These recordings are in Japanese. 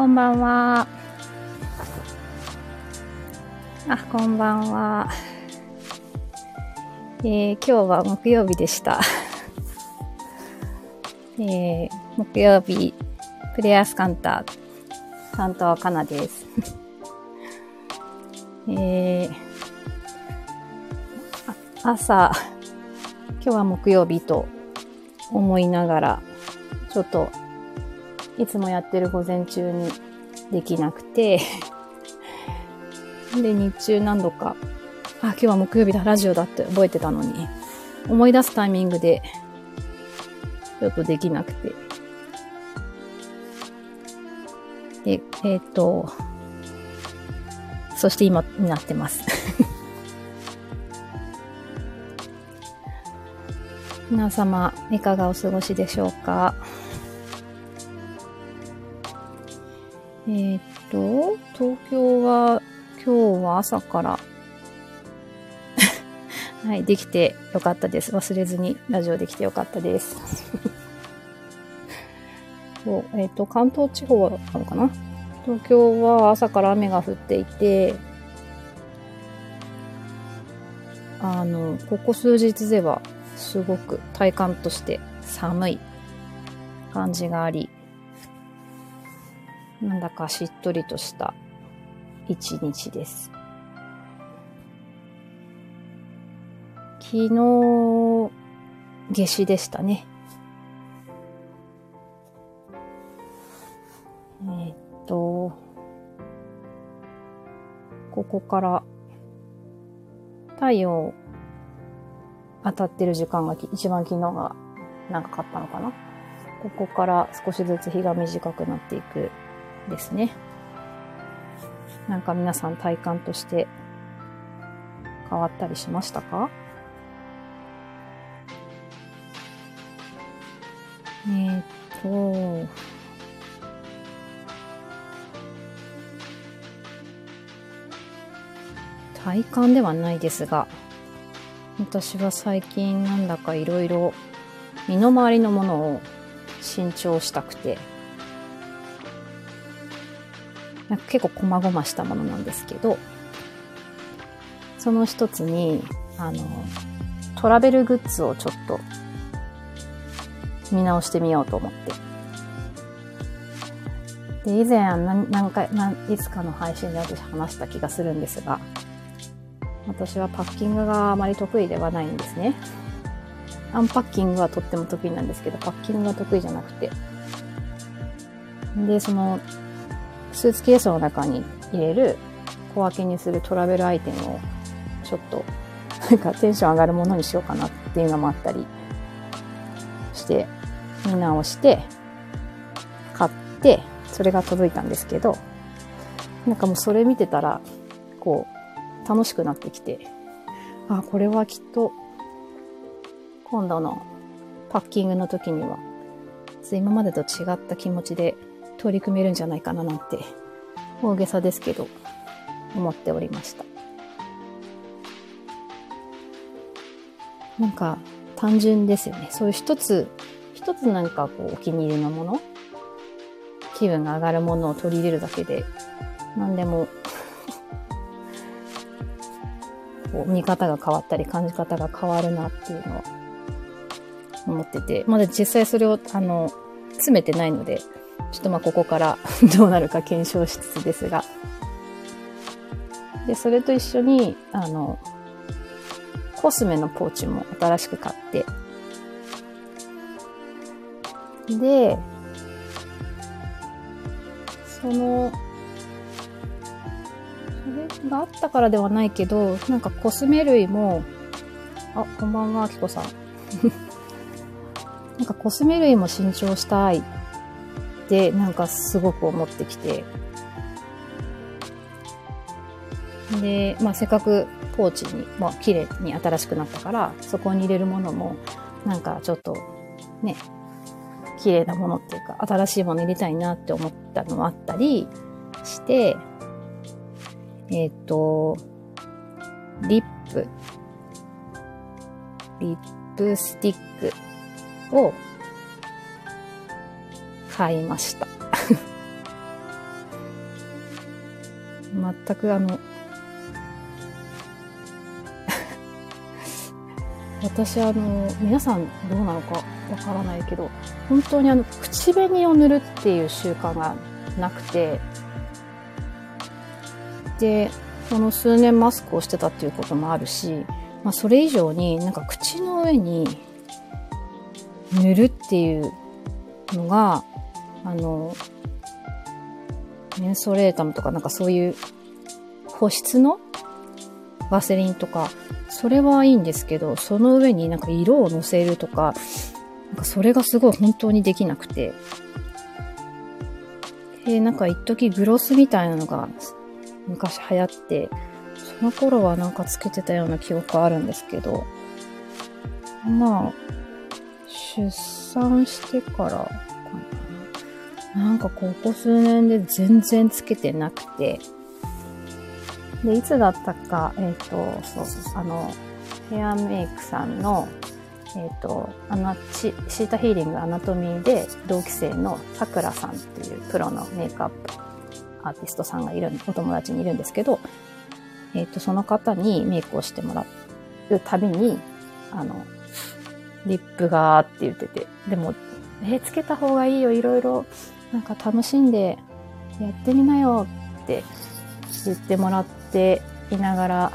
こんばんは。あ、こんばんは。えー、今日は木曜日でした。えー、木曜日、プレイヤースカンター、担当はかなです。えー、あ朝、今日は木曜日と思いながら、ちょっと、いつもやってる午前中にできなくて、で、日中何度か、あ、今日は木曜日だ、ラジオだって覚えてたのに、思い出すタイミングで、ちょっとできなくて。で、えっ、と、そして今になってます。皆様、いかがお過ごしでしょうか？えーっと、東京は今日は朝から はい、できてよかったです。忘れずにラジオできてよかったです。そうえーっと、関東地方はあるかな？東京は朝から雨が降っていて、あの、ここ数日ではすごく体感として寒い感じがあり、なんだかしっとりとした一日です。昨日、夏至でしたね。えーっと、ここから太陽当たってる時間が一番昨日が長かったのかな。ここから少しずつ日が短くなっていくですね。なんか皆さん体感として変わったりしましたか？えーっと、体感ではないですが、私は最近なんだかいろいろ身の回りのものを新調したくて、なんか結構細々したものなんですけど、その一つに、あの、トラベルグッズをちょっと見直してみようと思って。で、以前何何回、何いつかの配信で私話した気がするんですが、私はパッキングがあまり得意ではないんですね。アンパッキングはとっても得意なんですけど、パッキングが得意じゃなくて。で、その、スーツケースの中に入れる小分けにするトラベルアイテムをちょっと なんかテンション上がるものにしようかなっていうのもあったりして見直して買ってそれが届いたんですけどなんかもうそれ見てたらこう楽しくなってきてあこれはきっと今度のパッキングの時には今までと違った気持ちで取り組めるんじゃないかななんて大げさですけど思っておりました。なんか単純ですよね。そういう一つ一つなんかこうお気に入りのもの気分が上がるものを取り入れるだけで何でも こう見方が変わったり感じ方が変わるなっていうのを思ってて。まだ実際それをあの詰めてないのでちょっとまあここから どうなるか検証しつつですが。で、それと一緒に、あの、コスメのポーチも新しく買って、で、その、それがあったからではないけど、なんかコスメ類も、あ、こんばんは、あきこさん。なんかコスメ類も新調したいって、なんかすごく思ってきて。で、まあせっかくポーチに、まあ綺麗に新しくなったから、そこに入れるものも、なんかちょっと、ね、綺麗なものっていうか、新しいもの入れたいなって思ったのもあったりして、えっ、と、リップ、リップスティックを買いました。全くあの、私あの、皆さんどうなのかわからないけど、本当にあの、口紅を塗るっていう習慣がなくて、で、この数年マスクをしてたっていうこともあるし、まあそれ以上になんか口の上に塗るっていうのが、あの、メンソレータムとかなんかそういう保湿のワセリンとか、それはいいんですけど、その上になんか色をのせるとか、なんかそれがすごい本当にできなくて。で、なんか一時グロスみたいなのが昔流行って、その頃はなんかつけてたような記憶あるんですけど、まあ、出産してからかな。なんかここ数年で全然つけてなくて、で、いつだったか、えっ、ー、と、そう、あの、ヘアメイクさんの、えっ、ー、と、アナ、シータヒーリングアナトミーで同期生のさくらさんっていうプロのメイクアップアーティストさんがいる、お友達にいるんですけど、えっ、ー、と、その方にメイクをしてもらうたびに、あの、リップがーって言ってて、でも、えー、つけた方がいいよ、いろいろ、なんか楽しんでやってみなよって言ってもらっていながら、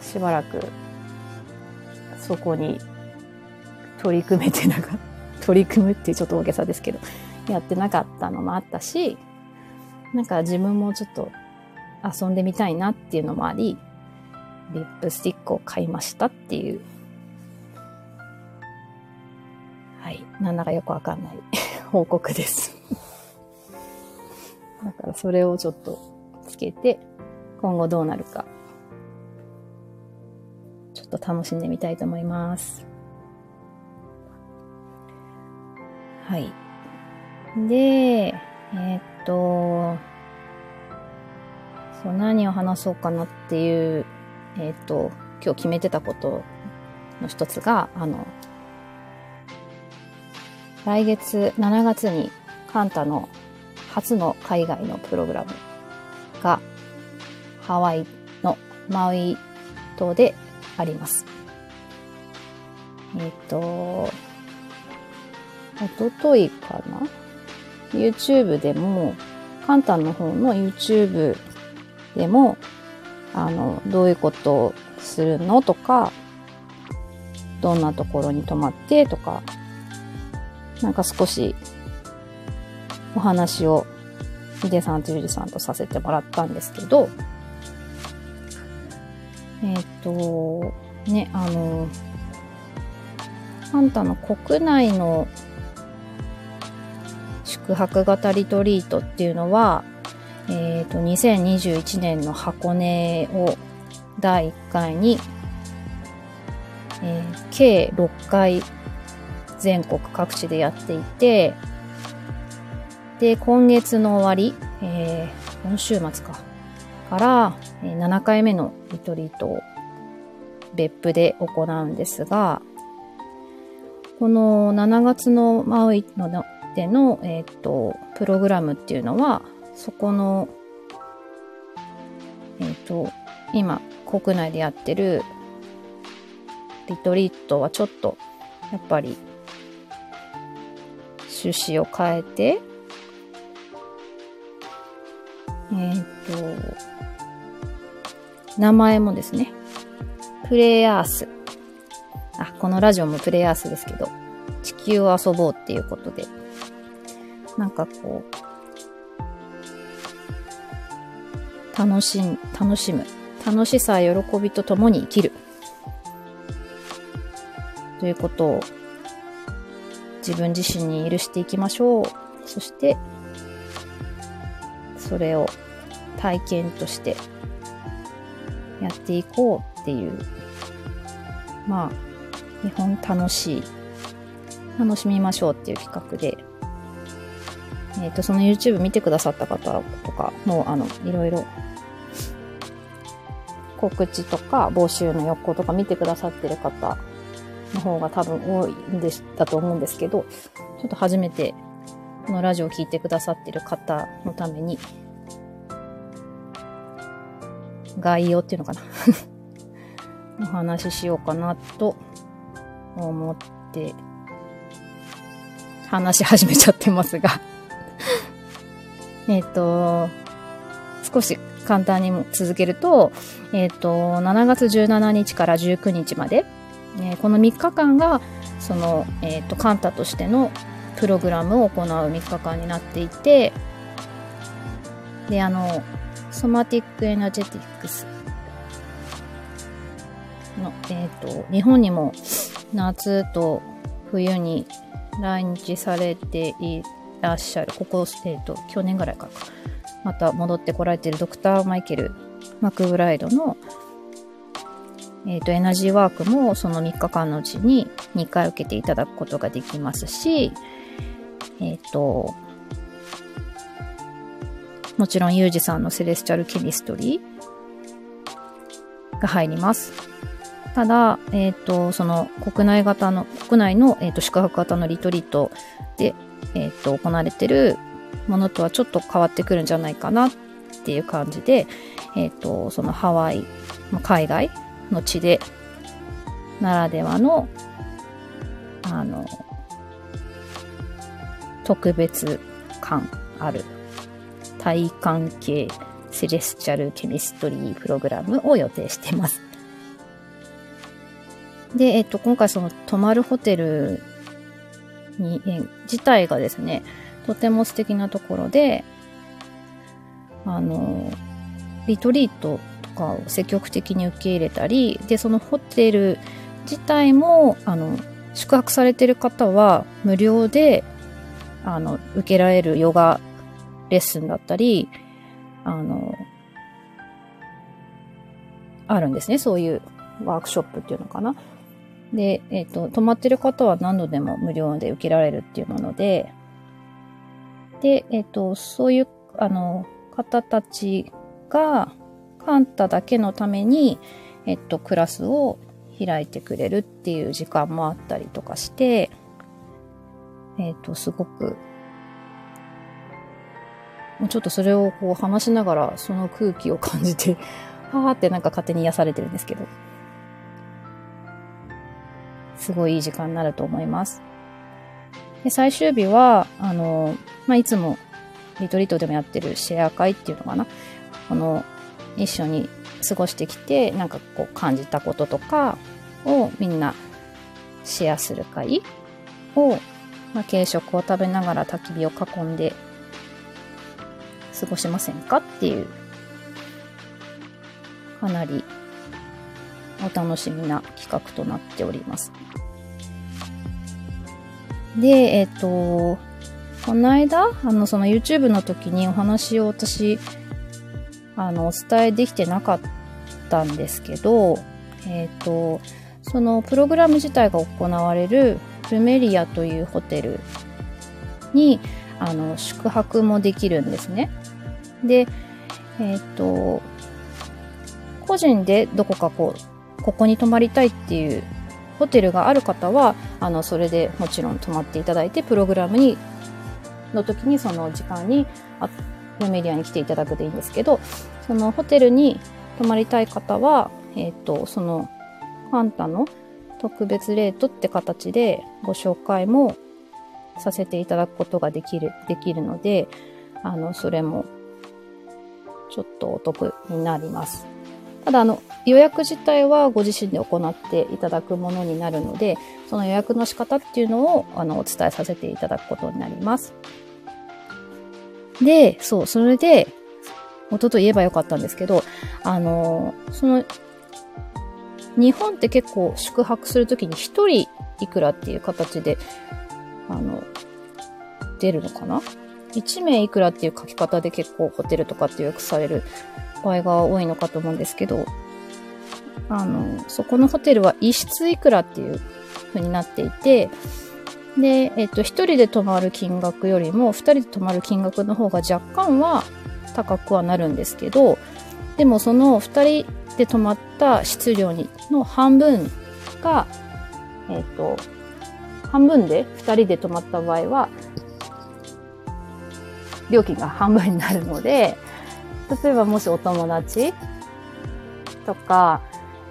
しばらく、そこに取り組めてなかった。取り組むってちょっと大げさですけど、やってなかったのもあったし、なんか自分もちょっと遊んでみたいなっていうのもあり、リップスティックを買いましたっていう。はい。なんだかよくわかんない報告ですだからそれをちょっとつけて、今後どうなるか、ちょっと楽しんでみたいと思います。はい。で、えー、っと、そう、何を話そうかなっていう、えー、っと、今日決めてたことの一つが、あの、来月、7月にカンタの初の海外のプログラムがハワイのマウイ島であります。えっ、と、おとといかな ?YouTube でも、カンタンの方の YouTube でも、あの、どういうことをするのとか、どんなところに泊まってとか、なんか少しお話をヒデさんとユリさんとさせてもらったんですけど、えっ、ー、と、ね、あの、あんたの国内の宿泊型リトリートっていうのは、えっ、ー、と、2021年の箱根を第1回に、えー、計6回全国各地でやっていて、で、今月の終わり、えー、今週末か、から、えー、7回目のリトリートを別府で行うんですが、この7月のマウイのでの、えっ、と、プログラムっていうのは、そこの、えっ、と、今、国内でやってるリトリートはちょっと、やっぱり、趣旨を変えて、えっ、と、名前もですね、プレイアース。あ、このラジオもプレイアースですけど、地球を遊ぼうっていうことで、なんかこう、楽しん、楽しむ。楽しさ、喜びと共に生きる。ということを自分自身に許していきましょう。そして、それを体験としてやっていこうっていう、まあ、日本楽しい、楽しみましょうっていう企画で、えっ、ー、と、その YouTube 見てくださった方とか、もあの、いろいろ告知とか募集の横とか見てくださってる方の方が多分多いんでだと思うんですけど、ちょっと初めてこのラジオを聴いてくださってる方のために、概要っていうのかな。お話ししようかなと思って話し始めちゃってますが。えっと、少し簡単にも続けると、えっ、と、7月17日から19日まで、えー、この3日間が、その、えっ、と、 QUANTA としてのプログラムを行う3日間になっていて、で、あの、 Somatic Energetics の、えっ、と、日本にも夏と冬に来日されていらっしゃる、ここ、えっ、と、去年ぐらいか、また戻ってこられているドクター・マイケル・マクブライドの、えっ、ー、と、エナジーワークもその3日間のうちに2回受けていただくことができますし、えっ、ー、と、もちろんユージさんのセレスチャルケミストリーが入ります。ただ、えっ、ー、と、その国内型の、国内の、えーと、宿泊型のリトリートで、えっ、と、行われてるものとはちょっと変わってくるんじゃないかなっていう感じで、えっ、ー、と、そのハワイ、海外の地で、ならではの、あの、特別感ある体感系セレスチャルケミストリープログラムを予定しています。で、えっと、今回その泊まるホテルに、え自体がですね、とても素敵なところで、あの、リトリートとかを積極的に受け入れたり、で、そのホテル自体も、あの、宿泊されてる方は無料で、あの、受けられるヨガレッスンだったり、あの、あるんですね。そういうワークショップっていうのかな。で、えっ、ー、と、泊まってる方は何度でも無料で受けられるっていうもので、で、えっ、ー、と、そういう、あの、方たちが、カンタだけのために、えっと、クラスを開いてくれるっていう時間もあったりとかして、えっと、すごく、もうちょっとそれをこう話しながら、その空気を感じて、はーってなんか勝手に癒されてるんですけど、すごいいい時間になると思います。で、最終日は、あの、まあ、いつもリトリートでもやってるシェア会っていうのかな。この、一緒に過ごしてきて、なんかこう感じたこととかをみんなシェアする会を、まあ、軽食を食べながら焚き火を囲んで過ごしませんかっていう、かなりお楽しみな企画となっております。で、えっ、ー、と、この間、あの、その YouTube の時にお話を私、あの、お伝えできてなかったんですけど、えっ、ー、と、そのプログラム自体が行われるルメリアというホテルに、あの、宿泊もできるんですね。で、えっ、と、個人でどこかこう、ここに泊まりたいっていうホテルがある方は、あの、それでもちろん泊まっていただいて、プログラムにの時にその時間にあルメリアに来ていただくでいいんですけど、そのホテルに泊まりたい方は、えっ、と、そのファンタの特別レートって形でご紹介もさせていただくことができる、できるので、あの、それもちょっとお得になります。ただ、あの、予約自体はご自身で行っていただくものになるので、その予約の仕方っていうのを、あの、お伝えさせていただくことになります。で、そう、それで、音と言えばよかったんですけど、あの、その、日本って結構宿泊するときに一人いくらっていう形で、あの、出るのかな ?1 名いくらっていう書き方で結構ホテルとかって予約される場合が多いのかと思うんですけど、あの、そこのホテルは一室いくらっていう風になっていて、で、えっと、一人で泊まる金額よりも、二人で泊まる金額の方が若干は高くはなるんですけど、でもその二人で泊まった質量にの半分が、えっと、半分で二人で泊まった場合は、料金が半分になるので、例えばもしお友達とか、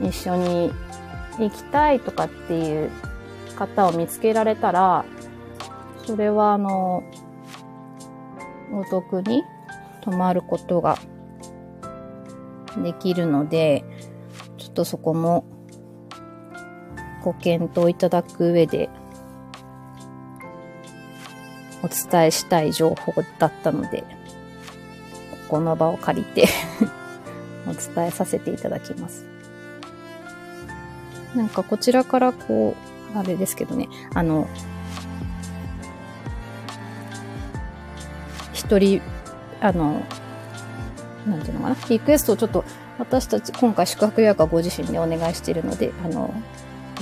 一緒に行きたいとかっていう方を見つけられたら、それはあの、お得に泊まることができるので、ちょっとそこもご検討いただく上でお伝えしたい情報だったので、ここの場を借りて お伝えさせていただきます。なんかこちらからこう、あれですけどね、あの、一人、あの、なんていうのかな、リクエストをちょっと私たち今回宿泊予約はご自身でお願いしているので、あの、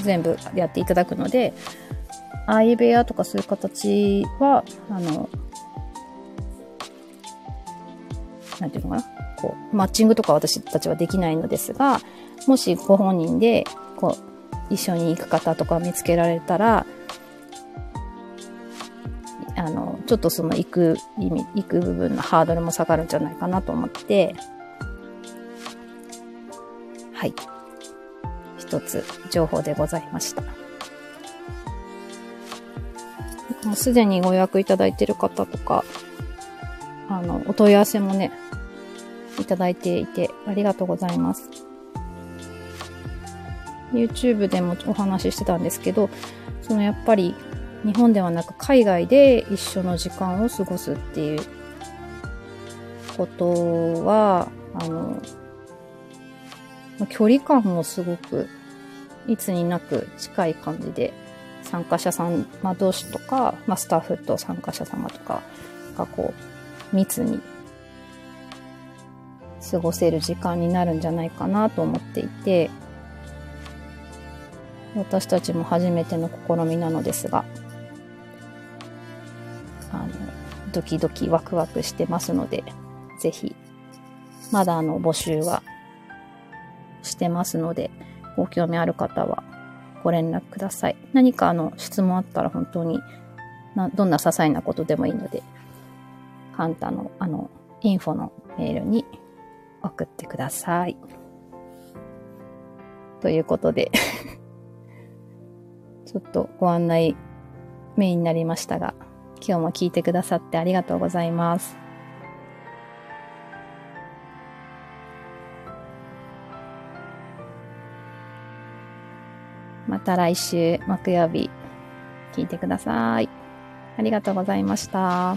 全部やっていただくので、相部屋とかそういう形は、あの、なんていうのかな？こう、マッチングとか私たちはできないのですが、もしご本人で、こう、一緒に行く方とか見つけられたら、ちょっとその行く意味、行く部分のハードルも下がるんじゃないかなと思って、はい。一つ情報でございました。もうすでにご予約いただいている方とか、あの、お問い合わせもね、いただいていて、ありがとうございます。YouTube でもお話ししてたんですけど、そのやっぱり日本ではなく海外で一緒の時間を過ごすっていうことは、あの、距離感もすごくいつになく近い感じで参加者さん、まあ、同士とか、まあ、スタッフと参加者様とかがこう密に過ごせる時間になるんじゃないかなと思っていて私たちも初めての試みなのですがドキドキワクワクしてますのでぜひまだあの募集はしてますのでご興味ある方はご連絡ください。何かあの質問あったら本当になどんな些細なことでもいいので、カンタのあのインフォのメールに送ってください。ということで ちょっとご案内メインになりましたが、今日も聞いてくださってありがとうございます。また来週木曜日聞いてください。ありがとうございました。